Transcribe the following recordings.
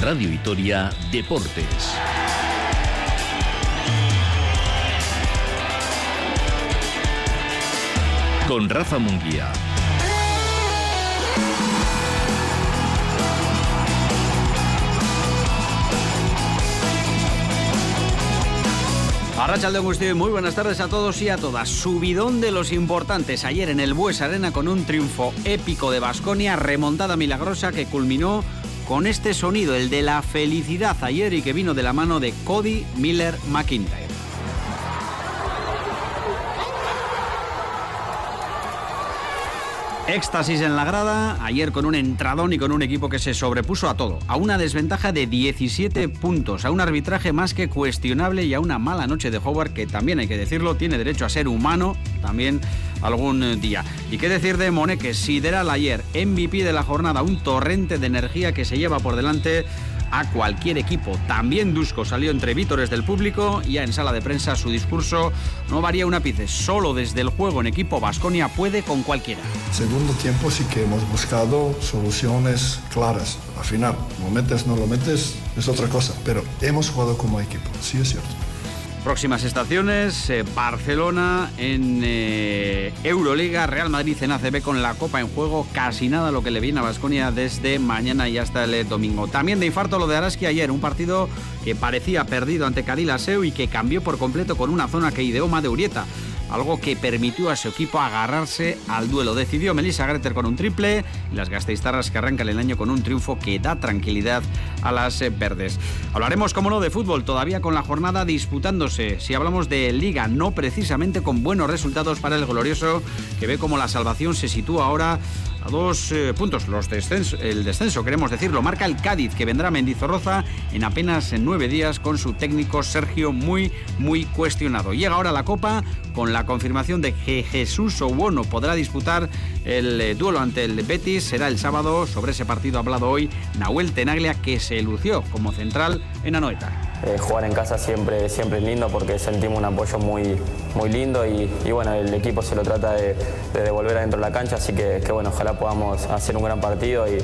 Radio Vitoria Deportes. Con Rafa Munguía. Arracha de muy buenas tardes a todos y a todas. Subidón de los importantes ayer en el Bues Arena con un triunfo épico de Basconia, remontada milagrosa que culminó con este sonido, el de la felicidad ayer y que vino de la mano de Cody Miller McIntyre. Éxtasis en la grada, ayer con un entradón y con un equipo que se sobrepuso a todo, a una desventaja de 17 puntos, a un arbitraje más que cuestionable y a una mala noche de Howard que también hay que decirlo, tiene derecho a ser humano también algún día. Y qué decir de Moneque, sideral ayer, MVP de la jornada, un torrente de energía que se lleva por delante a cualquier equipo. También Dusko salió entre vítores del público y en sala de prensa su discurso no varía un ápice. Solo desde el juego en equipo Vasconia puede con cualquiera. Segundo tiempo sí que hemos buscado soluciones claras. Al final, lo metes, no lo metes, es otra cosa. Pero hemos jugado como equipo, sí es cierto. Próximas estaciones, eh, Barcelona en eh, Euroliga, Real Madrid en ACB con la Copa en juego, casi nada lo que le viene a Basconia desde mañana y hasta el domingo. También de infarto lo de Araski ayer, un partido que parecía perdido ante Cadil Aseu y que cambió por completo con una zona que ideó Urieta algo que permitió a su equipo agarrarse al duelo. Decidió Melissa Greter con un triple y las gasteiztarras que arrancan el año con un triunfo que da tranquilidad a las eh, verdes. Hablaremos, como no, de fútbol, todavía con la jornada disputándose. Si hablamos de liga, no precisamente con buenos resultados para el glorioso, que ve como la salvación se sitúa ahora a dos eh, puntos. Los el descenso, queremos decirlo, marca el Cádiz, que vendrá Mendizorroza en apenas nueve días con su técnico Sergio muy, muy cuestionado. Llega ahora la Copa con la confirmación de que Jesús Owono podrá disputar el eh, duelo ante el Betis. Será el sábado. Sobre ese partido hablado hoy Nahuel Tenaglia, que se lució como central en Anoeta. Eh, jugar en casa siempre, siempre es lindo porque sentimos un apoyo muy, muy lindo y, bueno, el equipo se lo trata de, devolver adentro de la cancha, así que, bueno, ojalá podamos hacer un gran partido y,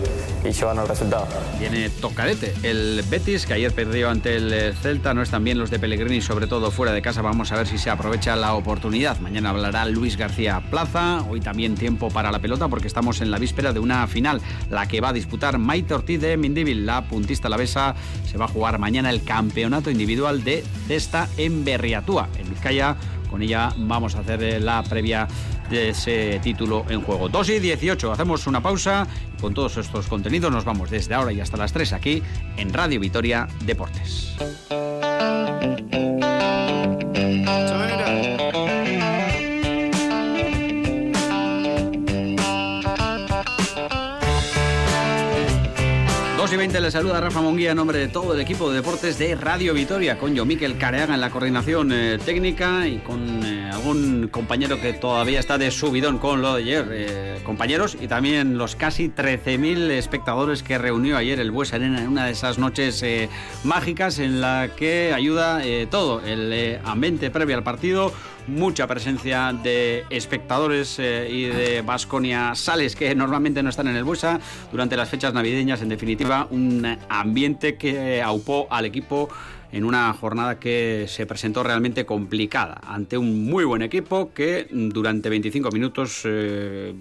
llevarnos el resultado. Viene tocadete el Betis, que ayer perdió ante el Celta, no están bien los de Pellegrini, sobre todo fuera de casa, vamos a ver si se aprovecha la oportunidad. Mañana hablará Luis García Plaza, hoy también tiempo para la pelota porque estamos en la víspera de una final, la que va a disputar Maite Ortiz de Mindivil, la puntista la besa, se va a jugar mañana el campeón campeonato individual de Cesta en Berriatúa, en Vizcaya. Con ella vamos a hacer eh, la previa de ese título en juego. 2 y 18, hacemos una pausa con todos estos contenidos nos vamos desde ahora y hasta las 3 aquí en Radio Vitoria Deportes. Y 20 le saluda Rafa Monguía en nombre de todo el equipo de deportes de Radio Vitoria, con yo Miquel Careaga en la coordinación eh, técnica y con eh, algún compañero que todavía está de subidón con lo de ayer, eh, compañeros, y también los casi 13.000 espectadores que reunió ayer el Bues Arena en una de esas noches mágicas en la que ayuda todo, el ambiente previo al partido, mucha presencia de espectadores eh, y de Vasconia Sales que normalmente no están en el Buesa durante las fechas navideñas. En definitiva, un ambiente que aupó al equipo en una jornada que se presentó realmente complicada ante un muy buen equipo que durante 25 minutos eh,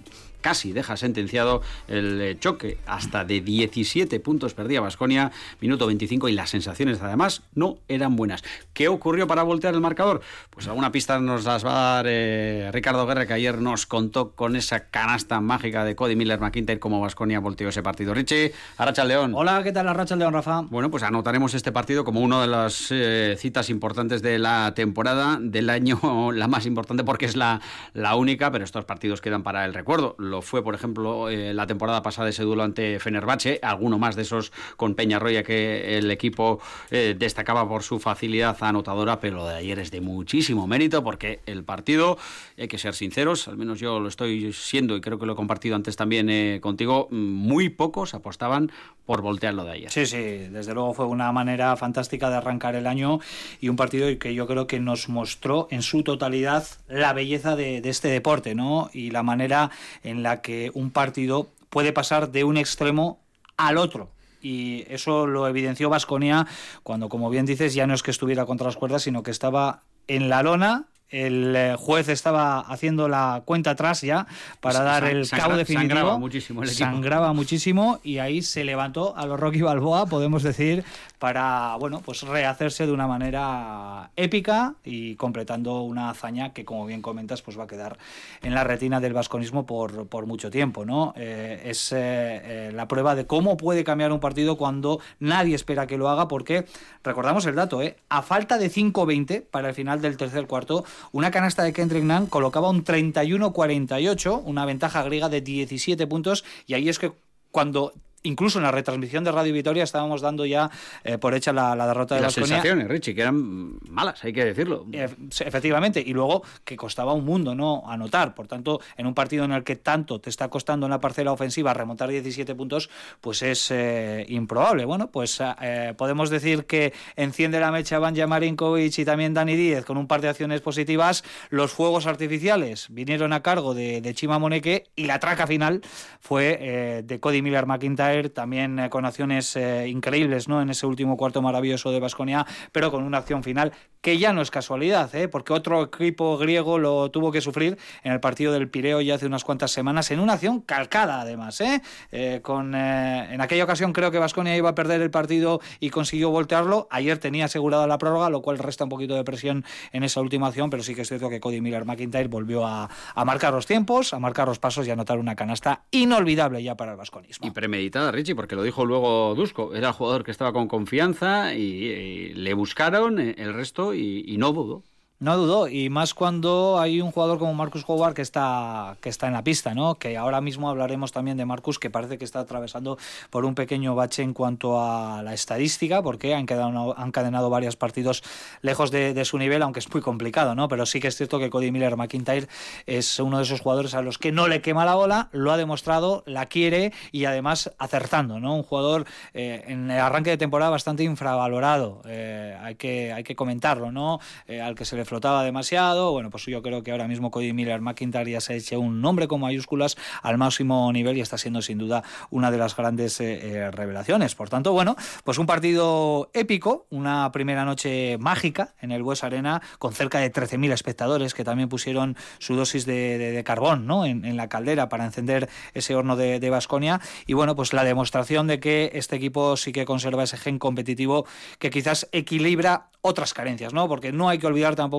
casi deja sentenciado el eh, choque. Hasta de 17 puntos perdía Basconia, minuto 25, y las sensaciones además no eran buenas. ¿Qué ocurrió para voltear el marcador? Pues alguna pista nos las va a dar eh, Ricardo Guerra, que ayer nos contó con esa canasta mágica de Cody Miller McIntyre cómo Basconia volteó ese partido. Richie, Arracha León. Hola, ¿qué tal Arracha León, Rafa? Bueno, pues anotaremos este partido como una de las eh, citas importantes de la temporada, del año, la más importante porque es la, la única, pero estos partidos quedan para el recuerdo fue, por ejemplo, eh, la temporada pasada ese duelo ante Fenerbahce, alguno más de esos con Peñarroya que el equipo eh, destacaba por su facilidad anotadora, pero lo de ayer es de muchísimo mérito porque el partido, hay que ser sinceros, al menos yo lo estoy siendo y creo que lo he compartido antes también eh, contigo, muy pocos apostaban por voltearlo de ayer. Sí, sí, desde luego fue una manera fantástica de arrancar el año y un partido que yo creo que nos mostró en su totalidad la belleza de, de este deporte, ¿no? Y la manera en la que un partido puede pasar de un extremo al otro y eso lo evidenció Vasconia cuando, como bien dices, ya no es que estuviera contra las cuerdas, sino que estaba en la lona el eh, juez estaba haciendo la cuenta atrás ya para dar el cabo definitivo. Sangraba muchísimo el equipo. Sangraba muchísimo y ahí se levantó a los Rocky Balboa, podemos decir, para bueno, pues rehacerse de una manera épica y completando una hazaña que, como bien comentas, pues va a quedar en la retina del vasconismo por, por mucho tiempo. ¿no? Eh, es eh, la prueba de cómo puede cambiar un partido cuando nadie espera que lo haga, porque recordamos el dato, a falta de 5-20 para el final del tercer cuarto, una canasta de Kendrick Nunn colocaba un 31-48, una ventaja griega de 17 puntos, y ahí es que cuando incluso en la retransmisión de Radio Vitoria estábamos dando ya eh, por hecha la, derrota de Las sensaciones, Richie, que eran malas, hay que decirlo. efectivamente, y luego que costaba un mundo no anotar. Por tanto, en un partido en el que tanto te está costando en la parcela ofensiva remontar 17 puntos, pues es eh, improbable. Bueno, pues eh, podemos decir que enciende la mecha Banja Marinkovic y también Dani Díez con un par de acciones positivas. Los fuegos artificiales vinieron a cargo de, de Chima Moneque y la traca final fue de Cody Miller McIntyre también eh, con acciones eh, increíbles ¿no? en ese último cuarto maravilloso de Basconia, pero con una acción final que ya no es casualidad, ¿eh? porque otro equipo griego lo tuvo que sufrir en el partido del Pireo ya hace unas cuantas semanas, en una acción calcada además. con, en aquella ocasión creo que Basconia iba a perder el partido y consiguió voltearlo. Ayer tenía asegurada la prórroga, lo cual resta un poquito de presión en esa última acción, pero sí que es cierto que Cody Miller McIntyre volvió a, a marcar los tiempos, a marcar los pasos y a anotar una canasta inolvidable ya para el vasconismo. Y premeditada Richie, porque lo dijo luego Dusko. Era el jugador que estaba con confianza y, le buscaron eh, el resto y, no dudó. No dudó, y más cuando hay un jugador como Marcus Howard que está, que está en la pista, ¿no? Que ahora mismo hablaremos también de Marcus, que parece que está atravesando por un pequeño bache en cuanto a la estadística, porque han, quedado, han cadenado varios partidos lejos de, su nivel, aunque es muy complicado, ¿no? Pero sí que es cierto que Cody Miller McIntyre es uno de esos jugadores a los que no le quema la bola, lo ha demostrado, la quiere y además acertando, ¿no? Un jugador eh, en el arranque de temporada bastante infravalorado, eh, hay, que, hay que comentarlo, ¿no? Eh, al que se le flotaba demasiado. Bueno, pues yo creo que ahora mismo Cody Miller McIntyre ya se ha hecho un nombre con mayúsculas al máximo nivel y está siendo sin duda una de las grandes eh, eh, revelaciones. Por tanto, bueno, pues un partido épico, una primera noche mágica en el Bues Arena con cerca de 13.000 espectadores que también pusieron su dosis de, carbón ¿no? En, la caldera para encender ese horno de Vasconia. y bueno, pues la demostración de que este equipo sí que conserva ese gen competitivo que quizás equilibra otras carencias, ¿no? Porque no hay que olvidar tampoco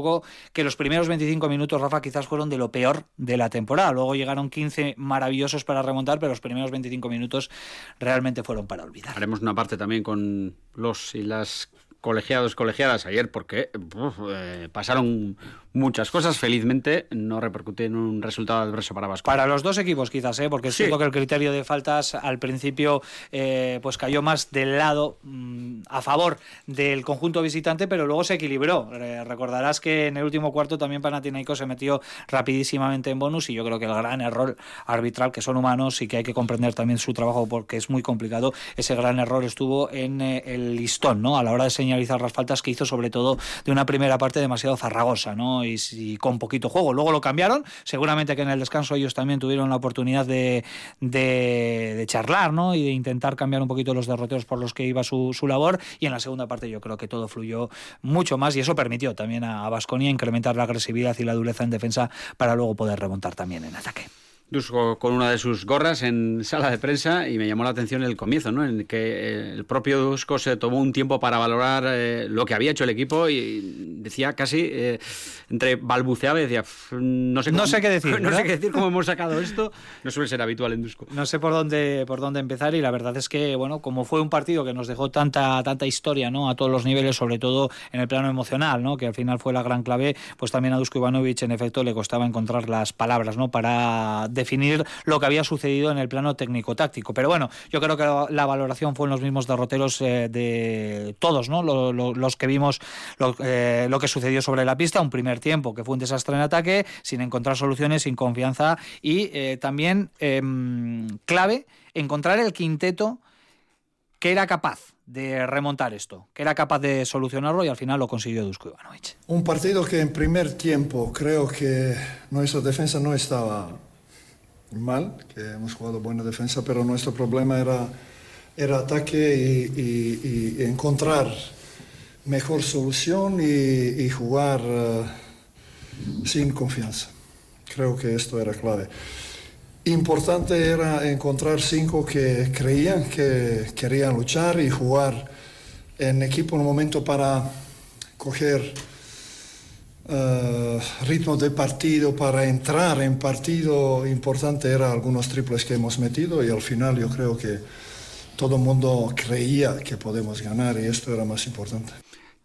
que los primeros 25 minutos, Rafa, quizás fueron de lo peor de la temporada. Luego llegaron 15 maravillosos para remontar, pero los primeros 25 minutos realmente fueron para olvidar. Haremos una parte también con los y las colegiados, colegiadas ayer, porque eh, pasaron muchas cosas. Felizmente no repercute en un resultado adverso para Vasco. Para los dos equipos quizás, ¿eh? porque es cierto que el criterio de faltas al principio eh, pues cayó más del lado mm, a favor del conjunto visitante, pero luego se equilibró. recordarás que en el último cuarto también Panathinaikos se metió rapidísimamente en bonus y yo creo que el gran error arbitral, que son humanos y que hay que comprender también su trabajo porque es muy complicado, ese gran error estuvo en eh, el listón, ¿no? A la hora de señalizar las faltas que hizo sobre todo de una primera parte demasiado farragosa, ¿no? Y, con poquito juego. Luego lo cambiaron, seguramente que en el descanso ellos también tuvieron la oportunidad de, charlar ¿no? y de intentar cambiar un poquito los derroteros por los que iba su, su, labor. Y en la segunda parte yo creo que todo fluyó mucho más y eso permitió también a Vasconia incrementar la agresividad y la dureza en defensa para luego poder remontar también en ataque. Dusko con una de sus gorras en sala de prensa y me llamó la atención el comienzo, ¿no? En que el propio Dusko se tomó un tiempo para valorar eh, lo que había hecho el equipo y decía casi eh, entre balbuceaba y decía no sé, no sé qué decir, no sé qué decir cómo hemos sacado esto. No suele ser habitual en Dusko. No sé por dónde por dónde empezar y la verdad es que bueno como fue un partido que nos dejó tanta tanta historia, ¿no? A todos los niveles, sobre todo en el plano emocional, ¿no? Que al final fue la gran clave, pues también a Dusko Ivanovic en efecto le costaba encontrar las palabras, ¿no? Para definir lo que había sucedido en el plano técnico-táctico. Pero bueno, yo creo que la valoración fue en los mismos derroteros eh, de todos, ¿no? Los, que vimos eh, lo, que sucedió sobre la pista, un primer tiempo que fue un desastre en ataque, sin encontrar soluciones, sin confianza y eh, también em, clave encontrar el quinteto que era capaz de remontar esto, que era capaz de solucionarlo y al final lo consiguió Dusko Ivanovic. Un partido que en primer tiempo creo que nuestra defensa no estaba mal, que hemos jugado buena defensa, pero nuestro problema era era ataque y, encontrar mejor solución y, jugar eh, sin confianza. Creo que esto era clave. Importante era encontrar cinco que creían que querían luchar y jugar en equipo en un momento para coger uh, ritmo de partido, para entrar en partido. Importante era algunos triples que hemos metido y al final yo creo que todo el mundo creía que podemos ganar y esto era más importante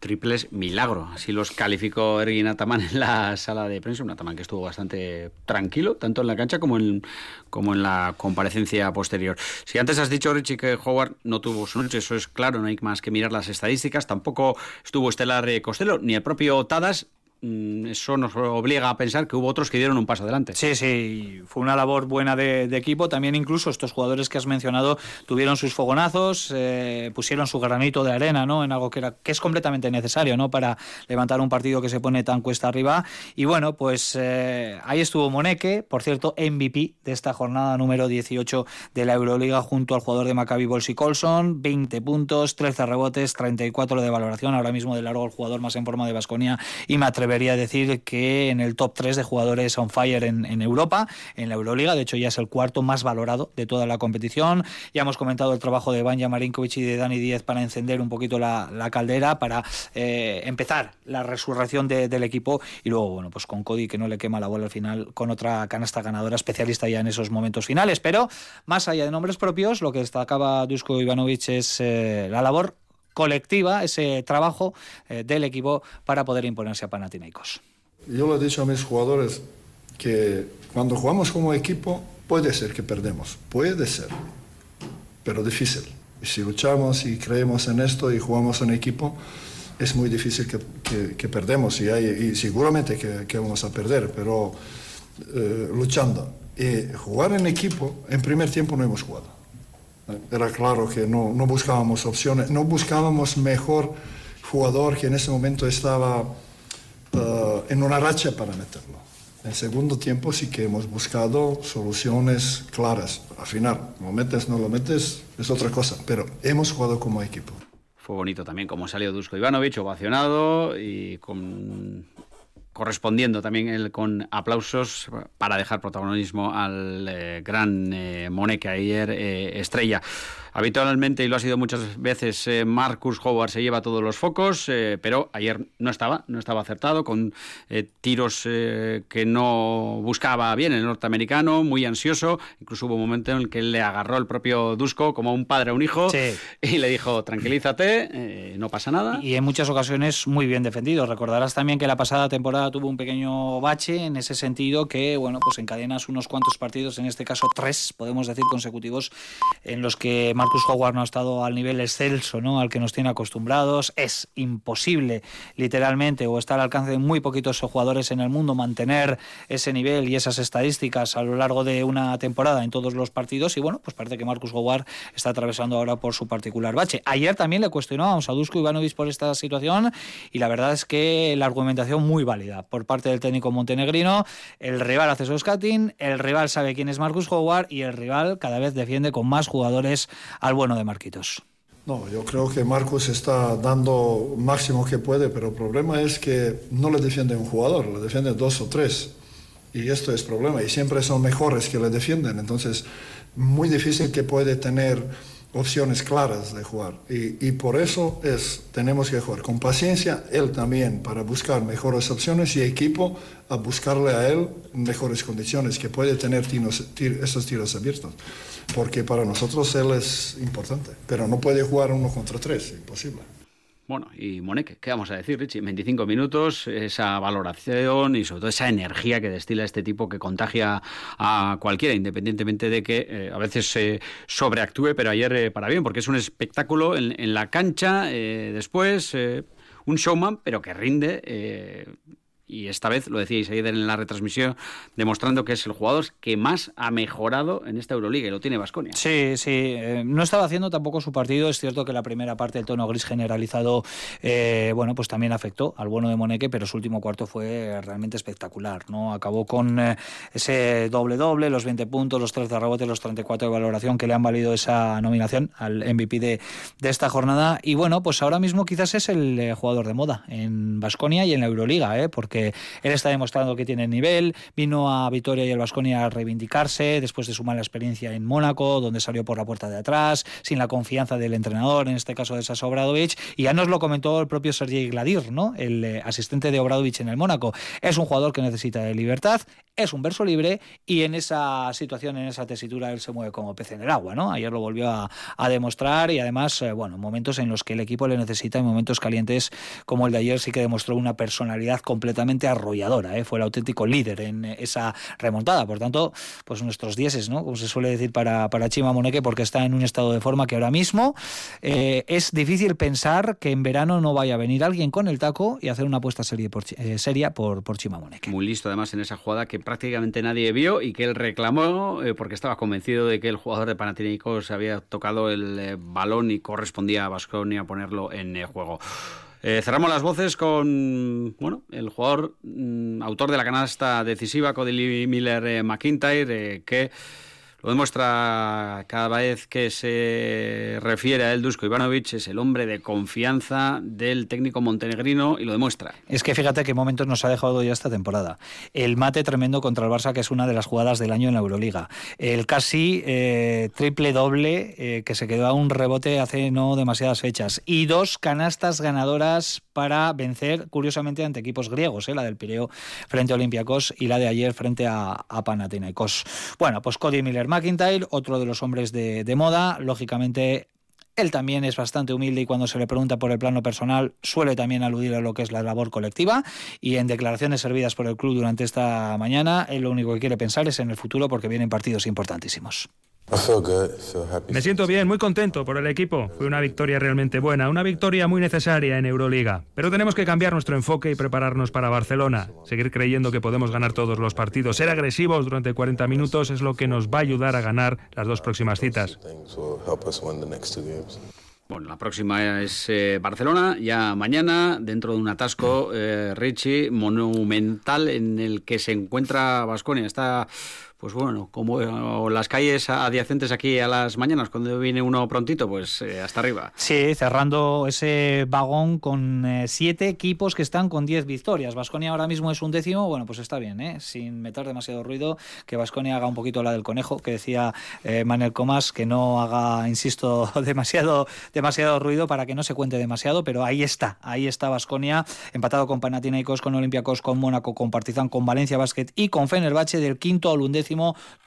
triples milagro. Así los calificó Ergin Ataman en la sala de prensa. Un Ataman que estuvo bastante tranquilo, tanto en la cancha como en, como en la comparecencia posterior. Si antes has dicho, Richie, que Howard no tuvo su noche, eso es claro, no hay más que mirar las estadísticas. Tampoco estuvo Estelar Costello, ni el propio Tadas. Mm, eso nos obliga a pensar que hubo otros que dieron un paso adelante. Sí, sí, fue una labor buena de, equipo. También incluso estos jugadores que has mencionado tuvieron sus fogonazos, eh, pusieron su granito de arena, ¿no? En algo que, era, que es completamente necesario, ¿no? Para levantar un partido que se pone tan cuesta arriba. Y bueno, pues eh, ahí estuvo Moneque, por cierto, MVP de esta jornada número 18 de la Euroliga junto al jugador de Maccabi Bolsi Colson, 20 puntos, 13 rebotes, 34 de valoración, ahora mismo de largo el jugador más en forma de Basconia y me atrevo debería decir que en el top 3 de jugadores on fire en, Europa, en la Euroliga, de hecho ya es el cuarto más valorado de toda la competición. Ya hemos comentado el trabajo de Banja Marinkovic y de Dani Díez para encender un poquito la, caldera, para eh, empezar la resurrección del equipo y luego, bueno, pues con Cody que no le quema la bola al final, con otra canasta ganadora especialista ya en esos momentos finales. Pero más allá de nombres propios, lo que destacaba Dusko Ivanovic es eh, la labor colectiva, ese trabajo eh, del equipo para poder imponerse a Panathinaikos. Yo le he dicho a mis jugadores que cuando jugamos como equipo puede ser que perdemos, puede ser, pero difícil. Y si luchamos y creemos en esto y jugamos en equipo, es muy difícil que, que, perdemos y, y seguramente que, vamos a perder, pero eh, luchando. Y jugar en equipo, en primer tiempo no hemos jugado era claro que no, no buscábamos opciones, no buscábamos mejor jugador que en ese momento estaba eh, en una racha para meterlo. En segundo tiempo sí que hemos buscado soluciones claras. Al final, lo metes, no lo metes, es otra cosa, pero hemos jugado como equipo. Fue bonito también como salió Dusko Ivanovic, ovacionado y con correspondiendo también con aplausos para dejar protagonismo al eh, gran eh, Moneque ayer eh, estrella. Habitualmente, y lo ha sido muchas veces, eh, Marcus Howard se lleva todos los focos, eh, pero ayer no estaba, no estaba acertado, con eh, tiros que no buscaba bien el norteamericano, muy ansioso. Incluso hubo un momento en el que le agarró el propio Dusko como un padre a un hijo y le dijo, tranquilízate, no pasa nada. Y en muchas ocasiones muy bien defendido. Recordarás también que la pasada temporada tuvo un pequeño bache en ese sentido que, bueno, pues encadenas unos cuantos partidos, en este caso tres, podemos decir consecutivos, en los que Marcus Howard no ha estado al nivel excelso ¿no? al que nos tiene acostumbrados. Es imposible, literalmente, o está al alcance de muy poquitos jugadores en el mundo mantener ese nivel y esas estadísticas a lo largo de una temporada en todos los partidos. Y bueno, pues parece que Marcus Howard está atravesando ahora por su particular bache. Ayer también le cuestionábamos a Dusko Ivanovic por esta situación y la verdad es que la argumentación muy válida por parte del técnico montenegrino. El rival hace su scouting, el rival sabe quién es Marcus Howard y el rival cada vez defiende con más jugadores al bueno de Marquitos. No, yo creo que Marcos está dando máximo que puede, pero el problema es que no le defiende un jugador, le defiende dos o tres. Y esto es problema. Y siempre son mejores que le defienden. Entonces, muy difícil que puede tener opciones claras de jugar. Y, por eso es, tenemos que jugar con paciencia, él también, para buscar mejores opciones y equipo a buscarle a él mejores condiciones, que puede tener tiros, esos tiros abiertos. Porque para nosotros él es importante, pero no puede jugar uno contra tres, imposible. Bueno, y Moneque, ¿qué vamos a decir, Richie? 25 minutos, esa valoración y sobre todo esa energía que destila este tipo que contagia a cualquiera, independientemente de que eh, a veces se sobreactúe, pero ayer eh, para bien, porque es un espectáculo en, la cancha, eh, después un showman, pero que rinde y esta vez, lo decíais ayer en la retransmisión, demostrando que es el jugador que más ha mejorado en esta Euroliga y lo tiene Vasconia. Sí, sí, eh, no estaba haciendo tampoco su partido, es cierto que la primera parte del tono gris generalizado, eh, bueno, pues también afectó al bueno de Moneque, pero su último cuarto fue realmente espectacular, ¿no? Acabó con eh, ese doble-doble, los 20 puntos, los 3 de rebote, los 34 de valoración que le han valido esa nominación al MVP de, de esta jornada y bueno, pues ahora mismo quizás es el jugador de moda en Vasconia y en la Euroliga, ¿eh? porque él está demostrando que tiene nivel, vino a Vitoria y el Vasconia a reivindicarse después de su mala experiencia en Mónaco, donde salió por la puerta de atrás, sin la confianza del entrenador, en este caso de Sasa Obradovic, y ya nos lo comentó el propio Sergei Gladir, ¿no? el eh, asistente de Obradovic en el Mónaco. Es un jugador que necesita de libertad, es un verso libre y en esa situación, en esa tesitura, él se mueve como pez en el agua. ¿no? Ayer lo volvió a, demostrar y además, eh, bueno, momentos en los que el equipo le necesita, en momentos calientes como el de ayer, sí que demostró una personalidad completamente arrolladora. ¿eh? Fue el auténtico líder en esa remontada. Por tanto, pues nuestros dieces, ¿no? como se suele decir para, para Chima Moneque, porque está en un estado de forma que ahora mismo eh, es difícil pensar que en verano no vaya a venir alguien con el taco y hacer una apuesta seria por, seria por, por Chima Moneque. Muy listo, además, en esa jugada que prácticamente nadie vio y que él reclamó eh, porque estaba convencido de que el jugador de Panathinaikos había tocado el eh, balón y correspondía a Vasconia ponerlo en eh, cerramos las voces con bueno, el jugador mm, autor de la canasta decisiva, Cody Miller McIntyre, que lo demuestra cada vez que se refiere a él Dusko Ivanovic, es el hombre de confianza del técnico montenegrino y lo demuestra. Es que fíjate qué momentos nos ha dejado ya esta temporada. El mate tremendo contra el Barça, que es una de las jugadas del año en la Euroliga. El casi eh, triple doble eh, que se quedó a un rebote hace no demasiadas fechas. Y dos canastas ganadoras para vencer, curiosamente, ante equipos griegos, ¿eh? la del Pireo frente a Olympiacos y la de ayer frente a, a Panathinaikos. Bueno, pues Cody Miller McIntyre, otro de los hombres de, de moda, lógicamente él también es bastante humilde y cuando se le pregunta por el plano personal suele también aludir a lo que es la labor colectiva y en declaraciones servidas por el club durante esta mañana, él lo único que quiere pensar es en el futuro porque vienen partidos importantísimos. Me siento bien, muy contento por el equipo. Fue una victoria realmente buena, una victoria muy necesaria en Euroliga. Pero tenemos que cambiar nuestro enfoque y prepararnos para Barcelona. Seguir creyendo que podemos ganar todos los partidos. Ser agresivos durante 40 minutos es lo que nos va a ayudar a ganar las dos próximas citas. Bueno, la próxima es eh, Barcelona, ya mañana, dentro de un atasco, eh, Richie, monumental en el que se encuentra Vasconia. Está pues bueno, como las calles adyacentes aquí a las mañanas, cuando viene uno prontito, pues eh, hasta arriba. Sí, cerrando ese vagón con eh, siete equipos que están con diez victorias. Vasconia ahora mismo es un décimo, bueno, pues está bien, ¿eh? sin meter demasiado ruido, que Vasconia haga un poquito la del conejo, que decía eh, Manuel Comas, que no haga, insisto, demasiado, demasiado ruido para que no se cuente demasiado, pero ahí está, ahí está Vasconia, empatado con Panathinaikos, con Olympiacos, con Mónaco, con Partizan, con Valencia Basket y con Fenerbahce del quinto al undécimo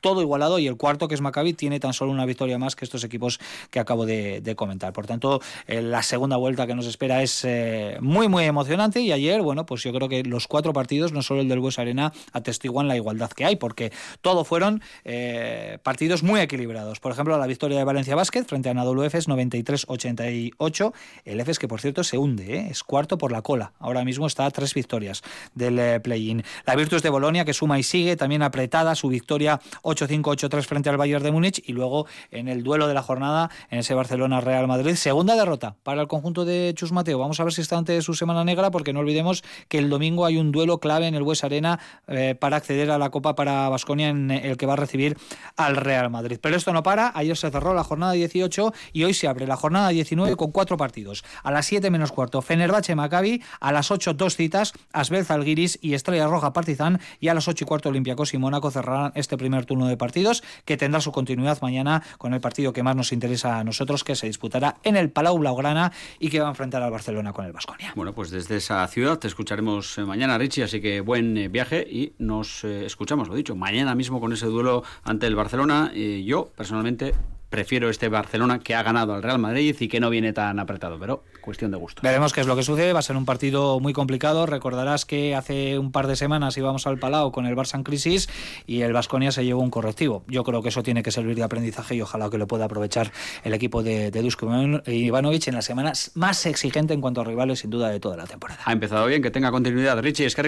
todo igualado y el cuarto, que es Maccabi, tiene tan solo una victoria más que estos equipos que acabo de, comentar. Por tanto, eh, la segunda vuelta que nos espera es eh, muy, muy emocionante y ayer, bueno, pues yo creo que los cuatro partidos, no solo el del Bues Arena, atestiguan la igualdad que hay, porque todo fueron eh, partidos muy equilibrados. Por ejemplo, la victoria de Valencia Basket frente a Anadolu Efes 93-88. El Efes que, por cierto, se hunde, es cuarto por la cola. Ahora mismo está a tres victorias del play-in. La Virtus de Bolonia que suma y sigue, también apretada su victoria 8-5-8-3 frente al Bayern de Múnich y luego en el duelo de la jornada en ese Barcelona-Real Madrid. Segunda derrota para el conjunto de Chus Mateo. Vamos a ver si está ante su semana negra porque no olvidemos que el domingo hay un duelo clave en el Bues Arena eh, para acceder a la Copa para Basconia en el que va a recibir al Real Madrid. Pero esto no para. Ayer se cerró la jornada 18 y hoy se abre la jornada 19 con cuatro partidos. A las 7 menos cuarto, Fenerbahce Maccabi. A las 8 dos citas, Asbel Zalgiris y Estrella Roja Partizan. Y a las 8 y cuarto, Olympiacos y Mónaco cerrarán este primer turno de partidos que tendrá su continuidad mañana con el partido que más nos interesa a nosotros que se disputará en el Palau Blaugrana y que va a enfrentar al Barcelona con el Vasconia. Bueno, pues desde esa ciudad te escucharemos eh, mañana, Richie, así que buen eh, viaje y nos eh, escuchamos, lo dicho, mañana mismo con ese duelo ante el Barcelona. yo, personalmente, prefiero este Barcelona que ha ganado al Real Madrid y que no viene tan apretado, pero cuestión de gusto. Veremos qué es lo que sucede, va a ser un partido muy complicado. Recordarás que hace un par de semanas íbamos al Palau con el Barça en crisis y el Vasconia se llevó un correctivo. Yo creo que eso tiene que servir de aprendizaje y ojalá que lo pueda aprovechar el equipo de, de Dusko Ivanovic en la semana más exigente en cuanto a rivales, sin duda, de toda la temporada. Ha empezado bien, que tenga continuidad. Richie, es que.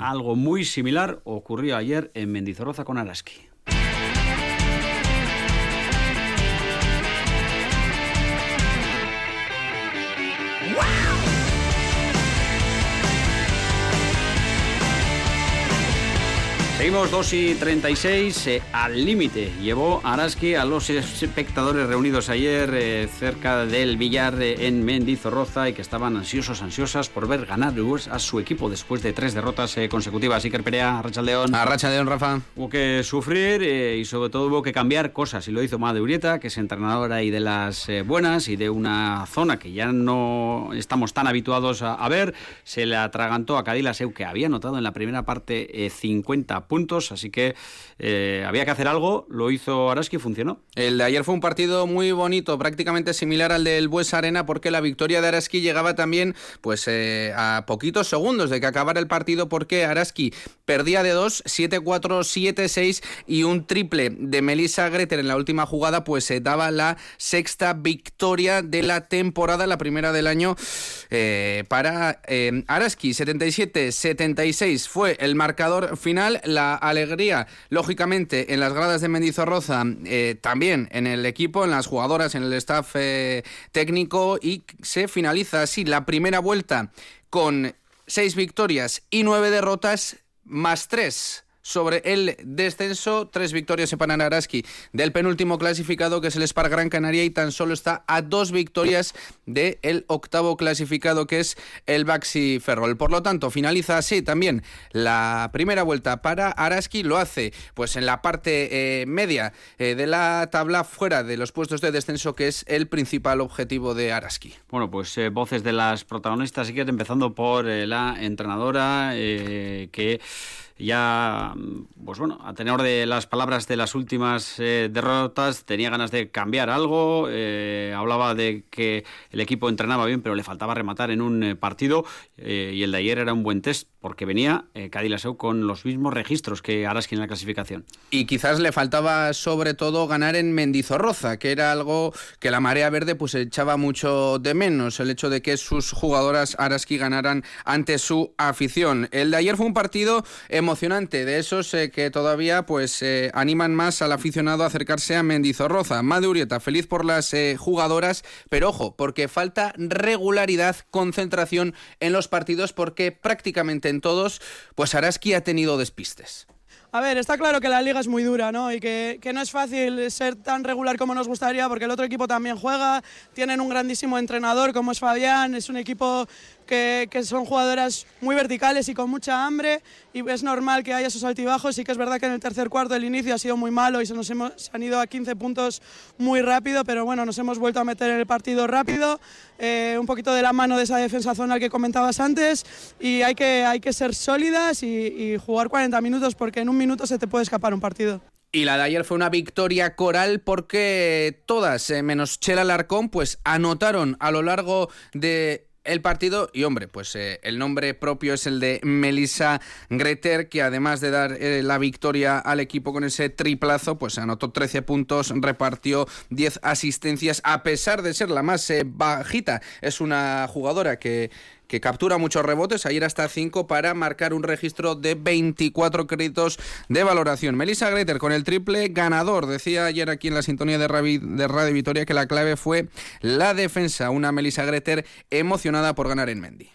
Algo muy similar ocurrió ayer en Mendizorroza con Araski. Seguimos 2 y 36 eh, al límite. Llevó Araski a los espectadores reunidos ayer eh, cerca del billar eh, en Mendizorroza y que estaban ansiosos, ansiosas por ver ganar a su equipo después de tres derrotas consecutivas. Iker Perea, León. A León, Rafa. Hubo que sufrir y sobre todo hubo que cambiar cosas. Y lo hizo Made Urieta, que es entrenadora y de las buenas y de una zona que ya no estamos tan habituados a, ver. Se le atragantó a Cadila Seu, que había notado en la primera parte 50 puntos, así que eh, había que hacer algo, lo hizo Araski y funcionó. El de ayer fue un partido muy bonito, prácticamente similar al del Bues Arena, porque la victoria de Araski llegaba también pues eh, a poquitos segundos de que acabara el partido, porque Araski perdía de 2, 7-4, 7-6 y un triple de Melissa Greter en la última jugada, pues se daba la sexta victoria de la temporada, la primera del año eh, para Araski. 77-76 fue el marcador final. La alegría, lógicamente, en las gradas de Mendizorroza, eh, también en el equipo, en las jugadoras, en el staff eh, técnico y se finaliza así la primera vuelta con seis victorias y nueve derrotas más tres sobre el descenso. Tres victorias separan a del penúltimo clasificado, que es el Spar Gran Canaria, y tan solo está a dos victorias del octavo clasificado, que es el Baxi Ferrol. Por lo tanto, finaliza así también la primera vuelta para Araski. Lo hace pues en la parte eh, media eh, de la tabla, fuera de los puestos de descenso, que es el principal objetivo de Araski. Bueno, pues eh, voces de las protagonistas, así empezando por la entrenadora que ya, pues bueno, a tenor de las palabras de las últimas eh, derrotas, tenía ganas de cambiar algo. Eh, hablaba de que el equipo entrenaba bien, pero le faltaba rematar en un eh, partido. y el de ayer era un buen test, porque venía eh, con los mismos registros que Araski en la clasificación. Y quizás le faltaba sobre todo ganar en Mendizorroza, que era algo que la marea verde pues echaba mucho de menos, el hecho de que sus jugadoras Araski ganaran ante su afición. El de ayer fue un partido emocionante, de esos eh, que todavía pues eh, animan más al aficionado a acercarse a Mendizorroza. Madurieta, feliz por las eh, jugadoras, pero ojo, porque falta regularidad, concentración en los partidos, porque prácticamente en todos, pues Araski ha tenido despistes. A ver, está claro que la liga es muy dura, ¿no? Y que, que, no es fácil ser tan regular como nos gustaría, porque el otro equipo también juega, tienen un grandísimo entrenador como es Fabián, es un equipo que, son jugadoras muy verticales y con mucha hambre y es normal que haya esos altibajos. y que es verdad que en el tercer cuarto el inicio ha sido muy malo y se nos hemos, han ido a 15 puntos muy rápido, pero bueno, nos hemos vuelto a meter en el partido rápido, eh, un poquito de la mano de esa defensa zonal que comentabas antes y hay que, hay que ser sólidas y, jugar 40 minutos porque en un minuto se te puede escapar un partido. Y la de ayer fue una victoria coral porque todas, eh, menos Chela Larcón, pues anotaron a lo largo de el partido y hombre, pues eh, el nombre propio es el de Melissa Greter, que además de dar eh, la victoria al equipo con ese triplazo, pues anotó 13 puntos, repartió 10 asistencias, a pesar de ser la más eh, bajita. Es una jugadora que que captura muchos rebotes, ayer hasta 5 para marcar un registro de 24 créditos de valoración. Melissa Greter con el triple ganador, decía ayer aquí en la sintonía de, Radio Vitoria que la clave fue la defensa, una Melissa Greter emocionada por ganar en Mendy.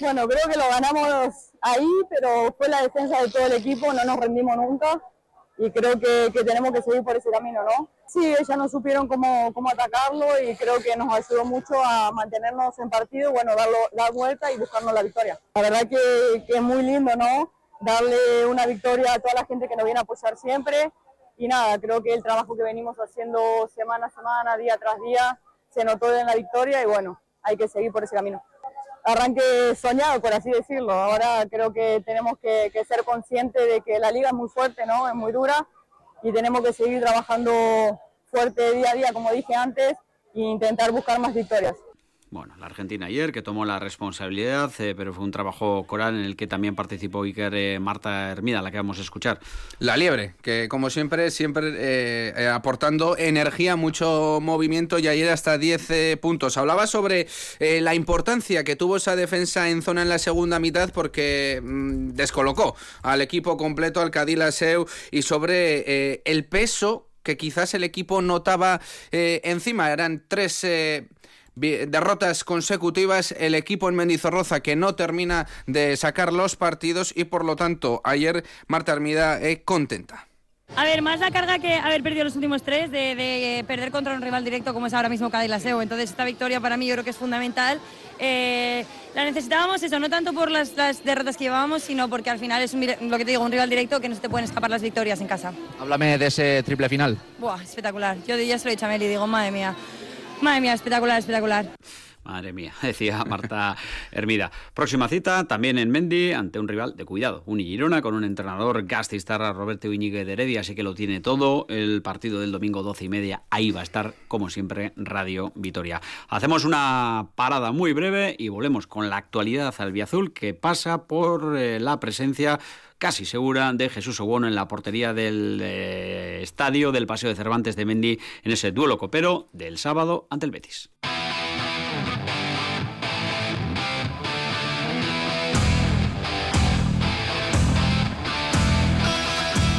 Bueno, creo que lo ganamos ahí, pero fue la defensa de todo el equipo, no nos rendimos nunca y creo que, que tenemos que seguir por ese camino, ¿no? Sí, ellas no supieron cómo, cómo atacarlo y creo que nos ayudó mucho a mantenernos en partido, bueno, darlo, dar vuelta y buscarnos la victoria. La verdad que, que, es muy lindo, ¿no? Darle una victoria a toda la gente que nos viene a apoyar siempre. Y nada, creo que el trabajo que venimos haciendo semana a semana, día tras día, se notó en la victoria y bueno, hay que seguir por ese camino. Arranque soñado, por así decirlo. Ahora creo que tenemos que, ser conscientes de que la liga es muy fuerte, ¿no? Es muy dura y tenemos que seguir trabajando fuerte día a día, como dije antes, e intentar buscar más victorias. Bueno, la Argentina ayer que tomó la responsabilidad, eh, pero fue un trabajo coral en el que también participó Iker eh, Marta Hermida, la que vamos a escuchar. La liebre, que como siempre, siempre eh, aportando energía, mucho movimiento y ayer hasta 10 puntos. Hablaba sobre la importancia que tuvo esa defensa en zona en la segunda mitad porque mm, descolocó al equipo completo, al Cadilla Seu, y sobre el peso que quizás el equipo notaba encima. Eran tres derrotas consecutivas, el equipo en Mendizorroza que no termina de sacar los partidos y por lo tanto ayer Marta Armida es contenta. A ver, más la carga que haber perdido los últimos tres, de, perder contra un rival directo como es ahora mismo Laseo. Entonces, esta victoria para mí yo creo que es fundamental. Eh, la necesitábamos eso, no tanto por las, derrotas que llevábamos, sino porque al final es lo que te digo, un rival directo que no se te pueden escapar las victorias en casa. Háblame de ese triple final. Buah, espectacular. Yo ya se lo he dicho a Meli, digo, madre mía. Madre mía, espectacular, espectacular. Madre mía, decía Marta Hermida. Próxima cita también en Mendy ante un rival de cuidado, un Girona con un entrenador gastistarra Roberto Iñigue de Heredia, así que lo tiene todo. El partido del domingo 12 y media, ahí va a estar, como siempre, Radio Vitoria. Hacemos una parada muy breve y volvemos con la actualidad albiazul que pasa por eh, la presencia casi segura de Jesús Obono en la portería del eh, estadio del Paseo de Cervantes de Mendy en ese duelo copero del sábado ante el Betis.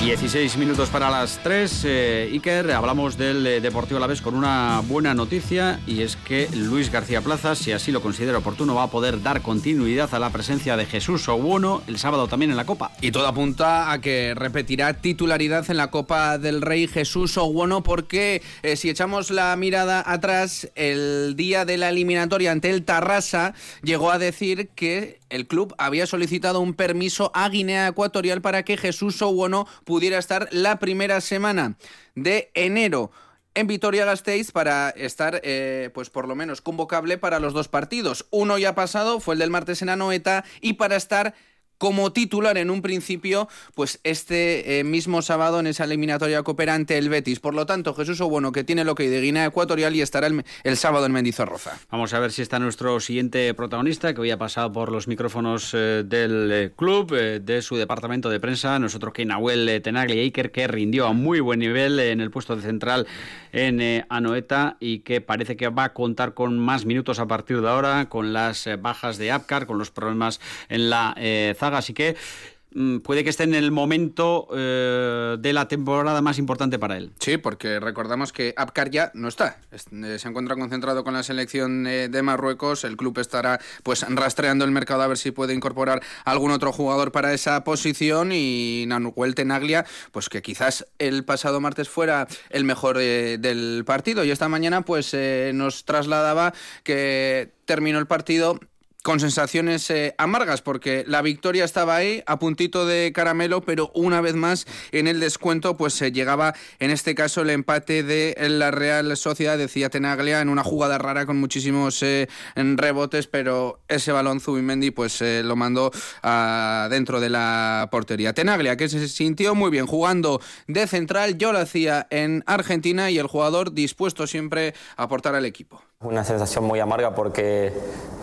16 minutos para las 3. Eh, Iker, hablamos del eh, Deportivo Alavés con una buena noticia y es que Luis García Plaza, si así lo considera oportuno, va a poder dar continuidad a la presencia de Jesús Obuono el sábado también en la Copa. Y todo apunta a que repetirá titularidad en la Copa del Rey Jesús Obuono porque eh, si echamos la mirada atrás, el día de la eliminatoria ante el Tarrasa llegó a decir que el club había solicitado un permiso a Guinea Ecuatorial para que Jesús Owono pudiera estar la primera semana de enero en Vitoria-Gasteiz para estar, eh, pues por lo menos, convocable para los dos partidos. Uno ya pasado, fue el del martes en Anoeta, y para estar como titular en un principio, pues este eh, mismo sábado en esa eliminatoria cooperante el Betis. Por lo tanto, Jesús Obueno, que tiene lo que hay de Guinea Ecuatorial y estará el, sábado en Mendizorroza. Vamos a ver si está nuestro siguiente protagonista, que hoy ha pasado por los micrófonos eh, del eh, club, de su departamento de prensa, nosotros que Nahuel Tenagli Iker, que rindió a muy buen nivel en el puesto de central en Anoeta y que parece que va a contar con más minutos a partir de ahora, con las bajas de Apcar, con los problemas en la así que mm, puede que esté en el momento eh, de la temporada más importante para él. Sí, porque recordamos que Abkar ya no está. Eh, se encuentra concentrado con la selección eh, de Marruecos. El club estará pues rastreando el mercado a ver si puede incorporar algún otro jugador para esa posición. Y Nanuel Tenaglia, pues que quizás el pasado martes fuera el mejor del partido. Y esta mañana pues nos trasladaba que terminó el partido con sensaciones eh, amargas porque la victoria estaba ahí a puntito de caramelo pero una vez más en el descuento pues se llegaba en este caso el empate de la Real Sociedad decía Tenaglia en una jugada rara con muchísimos eh, rebotes pero ese balón Zubimendi pues eh, lo mandó dentro de la portería. Tenaglia que se sintió muy bien jugando de central yo lo hacía en Argentina y el jugador dispuesto siempre a aportar al equipo una sensación muy amarga porque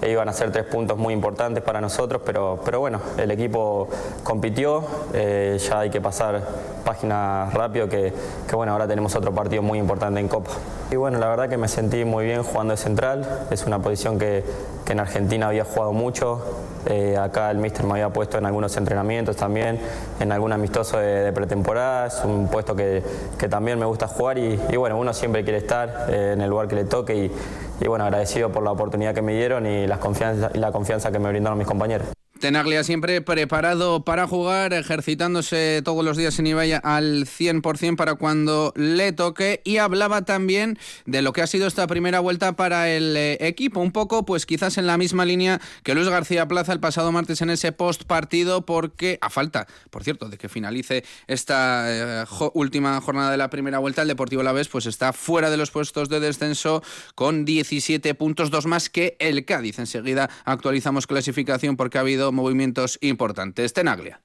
iban a ser tres puntos muy importantes para nosotros, pero, pero bueno, el equipo compitió, eh, ya hay que pasar página rápido que, que, bueno, ahora tenemos otro partido muy importante en Copa. Y bueno, la verdad que me sentí muy bien jugando de central, es una posición que, que en Argentina había jugado mucho, eh, acá el míster me había puesto en algunos entrenamientos también, en algún amistoso de, pretemporada, es un puesto que, que, también me gusta jugar y, y, bueno, uno siempre quiere estar eh, en el lugar que le toque y, y bueno, agradecido por la oportunidad que me dieron y, las confianza, y la confianza que me brindaron mis compañeros. Tenaglia siempre preparado para jugar, ejercitándose todos los días en Ibaya al 100% para cuando le toque y hablaba también de lo que ha sido esta primera vuelta para el eh, equipo, un poco pues quizás en la misma línea que Luis García Plaza el pasado martes en ese post partido porque a falta, por cierto, de que finalice esta eh, última jornada de la primera vuelta el Deportivo La Vez pues está fuera de los puestos de descenso con 17 puntos, dos más que el Cádiz. Enseguida actualizamos clasificación porque ha habido movimientos importantes. Tenaglia.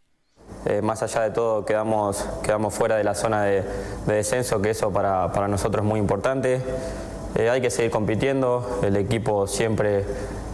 eh, más allá de todo quedamos, quedamos fuera de la zona de, descenso, que eso para, nosotros es muy importante. Eh, hay que seguir compitiendo, el equipo siempre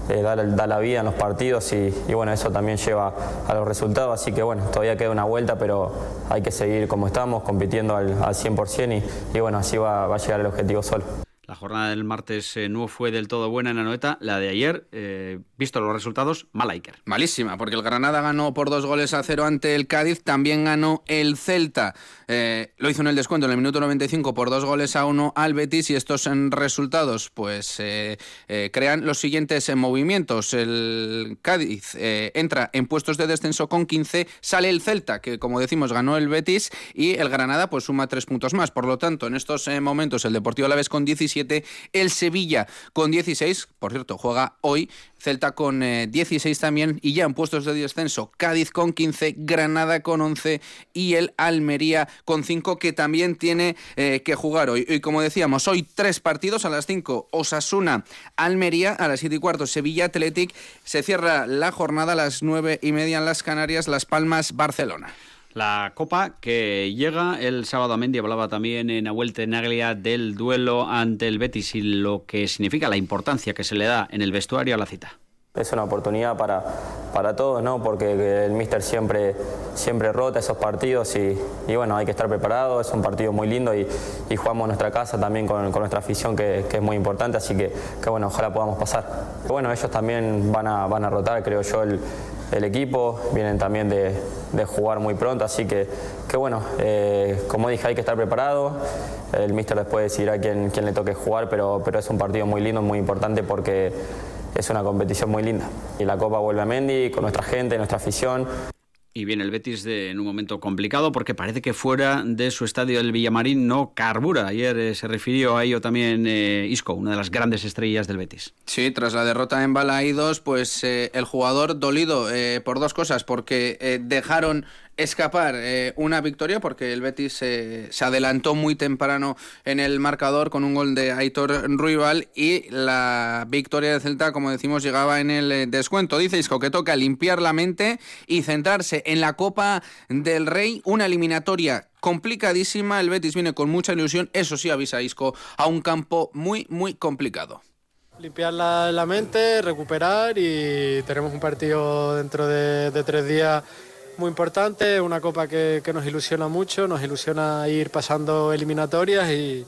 eh, da, la vida en los partidos y, bueno, eso también lleva a los resultados, así que bueno, todavía queda una vuelta, pero hay que seguir como estamos, compitiendo al, al 100% y, bueno, así va a llegar el objetivo solo. La jornada del martes eh, no fue del todo buena en Anoeta. La de ayer, eh, visto los resultados, mala Iker. Malísima, porque el Granada ganó por dos goles a cero ante el Cádiz. También ganó el Celta. Eh, lo hizo en el descuento en el minuto 95 por dos goles a uno al Betis. Y estos resultados, pues, crean los siguientes movimientos. El Cádiz entra en puestos de descenso con 15. Sale el Celta, que como decimos ganó el Betis. Y el Granada, pues, suma tres puntos más. Por lo tanto, en estos momentos, el Deportivo Alavés con 17 el Sevilla con 16, por cierto, juega hoy, Celta con 16 eh, también y ya en puestos de descenso, Cádiz con 15, Granada con 11 y el Almería con 5 que también tiene eh, que jugar hoy. Y como decíamos, hoy tres partidos a las 5, Osasuna, Almería, a las 7 y cuarto, Sevilla Athletic, se cierra la jornada a las 9 y media en las Canarias, Las Palmas, Barcelona. La Copa que llega el sábado a Mendy hablaba también en Ahuelte Naglia del duelo ante el Betis y lo que significa la importancia que se le da en el vestuario a la cita. Es una oportunidad para, para todos, ¿no? porque el míster siempre, siempre rota esos partidos y, y, bueno, hay que estar preparado, es un partido muy lindo y, y jugamos nuestra casa también con, con nuestra afición que, que, es muy importante, así que, que, bueno, ojalá podamos pasar. Bueno, ellos también van a, van a rotar, creo yo, el, el equipo, vienen también de, de, jugar muy pronto, así que, que bueno, eh, como dije, hay que estar preparado, el míster después decidirá quién, quién le toque jugar, pero, pero es un partido muy lindo, muy importante porque es una competición muy linda. Y la Copa vuelve a Mendy con nuestra gente, nuestra afición. Y viene el Betis en un momento complicado porque parece que fuera de su estadio del Villamarín no carbura. Ayer eh, se refirió a ello también eh, Isco, una de las grandes estrellas del Betis. Sí, tras la derrota en Balaídos, pues eh, el jugador dolido por dos cosas, porque dejaron escapar eh, una victoria porque el Betis se adelantó muy temprano en el marcador con un gol de Aitor Ruibal y la victoria de Celta, como decimos, llegaba en el eh, descuento. Dice Isco que toca limpiar la mente y centrarse en la Copa del Rey, una eliminatoria complicadísima. El Betis viene con mucha ilusión, eso sí avisa Isco, a un campo muy, muy complicado. Limpiar la, mente, recuperar y tenemos un partido dentro de, de tres días muy importante, una copa que, nos ilusiona mucho, nos ilusiona ir pasando eliminatorias y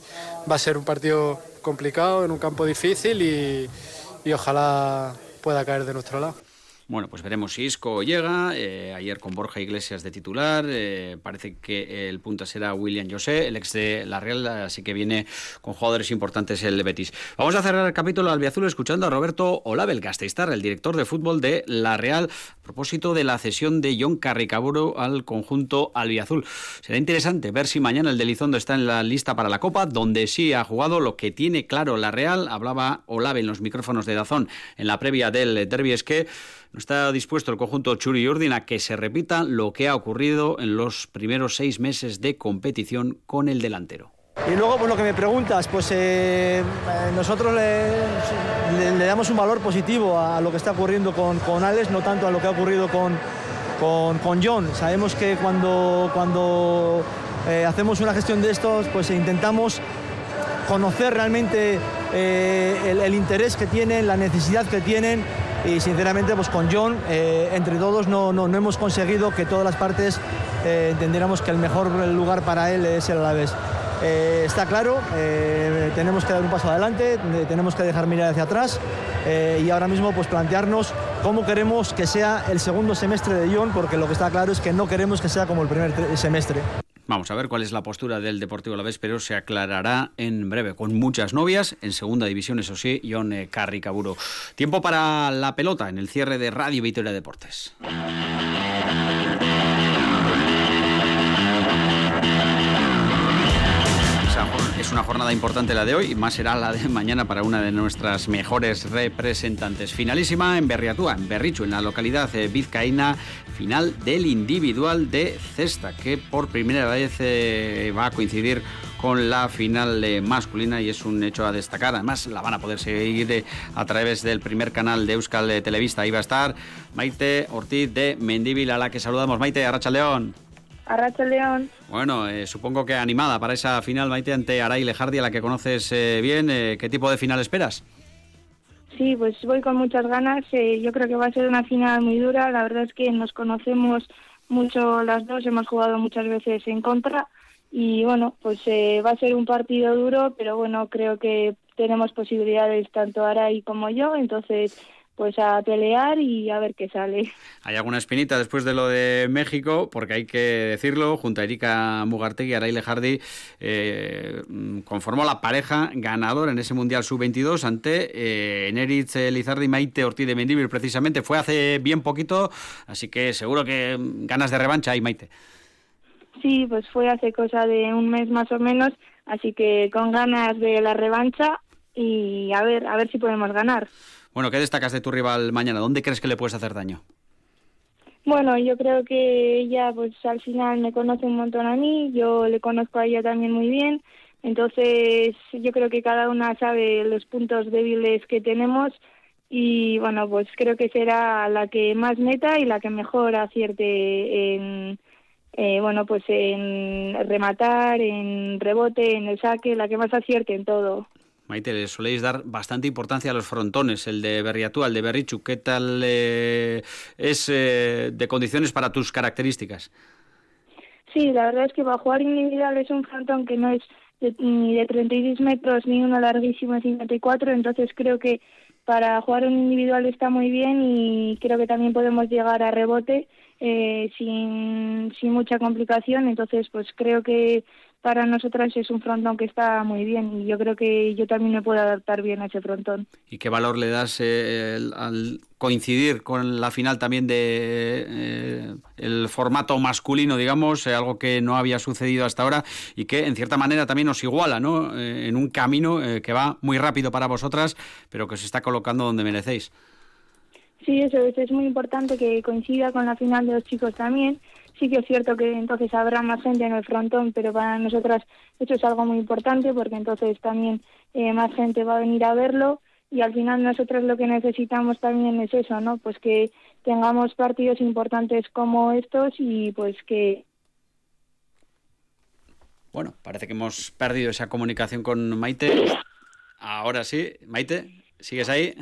va a ser un partido complicado en un campo difícil y ojalá pueda caer de nuestro lado. Bueno, pues veremos si Isco llega. Eh, ayer con Borja Iglesias de titular. Eh, parece que el punta será William José, el ex de la Real, así que viene con jugadores importantes el Betis. Vamos a cerrar el capítulo albiazul escuchando a Roberto Olabel Gasteiztar, el director de fútbol de la Real, a propósito de la cesión de John Carricaburo al conjunto albiazul. Será interesante ver si mañana el de Lizondo está en la lista para la Copa, donde sí ha jugado lo que tiene claro la Real. Hablaba Olabel en los micrófonos de Dazón en la previa del derbi, es que no está dispuesto el conjunto Churi Urdin a que se repita lo que ha ocurrido en los primeros seis meses de competición con el delantero. Y luego, pues lo que me preguntas, pues eh, nosotros le, damos un valor positivo a lo que está ocurriendo con, con Alex, no tanto a lo que ha ocurrido con, con, John. Sabemos que cuando, cuando eh, hacemos una gestión de estos, pues intentamos conocer realmente eh, el, interés que tienen, la necesidad que tienen y sinceramente pues con John eh, entre todos no, no, hemos conseguido que todas las partes eh, entendiéramos que el mejor lugar para él es el Alavés. Eh, está claro, tenemos que dar un paso adelante, tenemos que dejar mirar hacia atrás y ahora mismo pues plantearnos cómo queremos que sea el segundo semestre de John, porque lo que está claro es que no queremos que sea como el primer semestre. Vamos a ver cuál es la postura del Deportivo Alavés, pero se aclarará en breve. Con muchas novias en segunda división, eso sí, John Carri Caburo. Tiempo para la pelota en el cierre de Radio Victoria Deportes. Es una jornada importante la de hoy y más será la de mañana para una de nuestras mejores representantes. Finalísima en Berriatúa, en Berrichu, en la localidad vizcaína, final del individual de cesta, que por primera vez eh, va a coincidir con la final masculina y es un hecho a destacar. Además, la van a poder seguir a través del primer canal de Euskal Televista. Ahí va a estar Maite Ortiz de Mendíbil, a la que saludamos. Maite, Arracha León. Arracha León. Bueno, eh, supongo que animada para esa final, Maite, ante Aray Lejardi, a la que conoces eh, bien. Eh, ¿Qué tipo de final esperas? Sí, pues voy con muchas ganas. yo creo que va a ser una final muy dura. La verdad es que nos conocemos mucho las dos, hemos jugado muchas veces en contra y bueno, pues va a ser un partido duro, pero bueno, creo que tenemos posibilidades tanto Aray como yo, entonces pues a pelear y a ver qué sale. Hay alguna espinita después de lo de México, porque hay que decirlo, junto a Erika Mugartegui y Araile Hardy eh, conformó la pareja ganadora en ese Mundial Sub-22 ante eh, Neritz Lizardi y Maite Ortiz de Mendívil, precisamente. Fue hace bien poquito, así que seguro que ganas de revancha hay, Maite. Sí, pues fue hace cosa de un mes más o menos, así que con ganas de la revancha y a ver, a ver si podemos ganar. Bueno, ¿qué destacas de tu rival mañana? ¿Dónde crees que le puedes hacer daño? Bueno, yo creo que ella pues al final me conoce un montón a mí, yo le conozco a ella también muy bien, entonces yo creo que cada una sabe los puntos débiles que tenemos y bueno, pues creo que será la que más meta y la que mejor acierte en eh, bueno, pues en rematar, en rebote, en el saque, la que más acierte en todo. Maite, le soléis dar bastante importancia a los frontones, el de Berriatú, el de Berrichu. ¿Qué tal eh, es eh, de condiciones para tus características? Sí, la verdad es que para jugar individual es un frontón que no es ni de 36 metros ni uno larguísimo de 54, entonces creo que para jugar un individual está muy bien y creo que también podemos llegar a rebote eh, sin, sin mucha complicación, entonces pues creo que para nosotras es un frontón que está muy bien y yo creo que yo también me puedo adaptar bien a ese frontón. ¿Y qué valor le das eh, al coincidir con la final también de eh, el formato masculino, digamos, eh, algo que no había sucedido hasta ahora y que en cierta manera también nos iguala, ¿no? en un camino que va muy rápido para vosotras, pero que se está colocando donde merecéis. Sí, eso es, es muy importante que coincida con la final de los chicos también Sí que es cierto que entonces habrá más gente en el frontón, pero para nosotras eso es algo muy importante porque entonces también eh, más gente va a venir a verlo y al final nosotros lo que necesitamos también es eso, ¿no? Pues que tengamos partidos importantes como estos y pues que bueno, parece que hemos perdido esa comunicación con Maite. Ahora sí, Maite, ¿sigues ahí?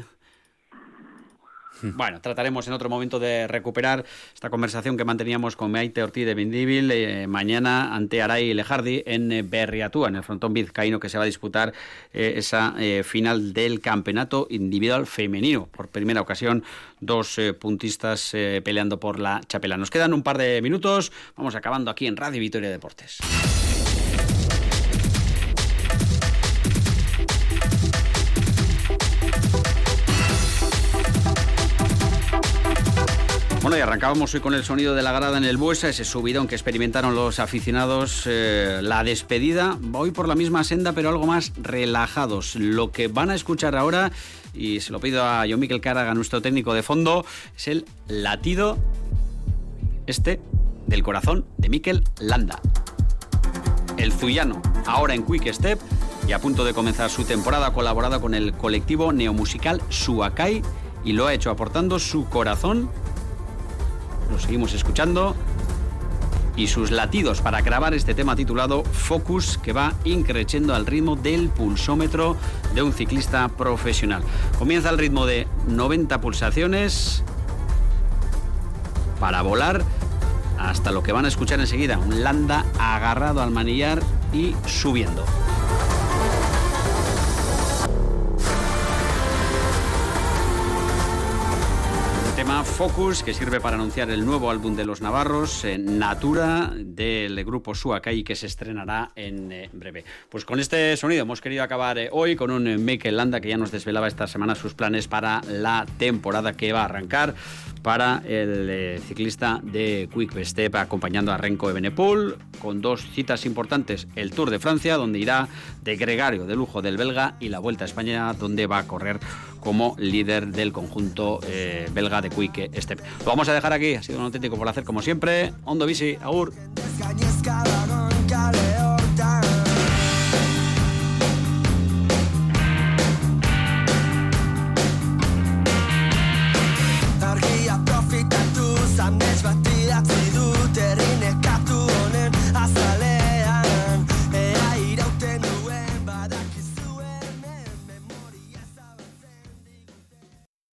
Bueno, trataremos en otro momento de recuperar esta conversación que manteníamos con Maite Ortiz de Vindíbil eh, mañana ante Aray Lejardi en eh, Berriatúa, en el frontón vizcaíno que se va a disputar eh, esa final del campeonato individual femenino. Por primera ocasión, dos puntistas peleando por la chapela. Nos quedan un par de minutos. Vamos acabando aquí en Radio Vitoria Deportes. Bueno, y arrancábamos hoy con el sonido de la grada en el Buesa, ese subidón que experimentaron los aficionados, eh, la despedida, voy por la misma senda, pero algo más relajados. Lo que van a escuchar ahora, y se lo pido a John Miquel Caraga, nuestro técnico de fondo, es el latido este del corazón de Miquel Landa. El Zuyano, ahora en Quick Step y a punto de comenzar su temporada, ha colaborado con el colectivo neomusical Suakai y lo ha hecho aportando su corazón lo seguimos escuchando. Y sus latidos para grabar este tema titulado Focus, que va increciendo al ritmo del pulsómetro de un ciclista profesional. Comienza al ritmo de 90 pulsaciones para volar hasta lo que van a escuchar enseguida, un landa agarrado al manillar y subiendo. Focus, que sirve para anunciar el nuevo álbum de los Navarros, eh, Natura, del grupo Suakai, que se estrenará en eh, breve. Pues con este sonido hemos querido acabar eh, hoy con un Mikel Landa que ya nos desvelaba esta semana sus planes para la temporada que va a arrancar para el ciclista de Quick Step acompañando a Renko Evenepoel con dos citas importantes, el Tour de Francia donde irá de gregario de lujo del belga y la Vuelta a España donde va a correr como líder del conjunto eh, belga de Quick Step. Lo vamos a dejar aquí, ha sido un auténtico placer como siempre. Hondo Visi, Agur.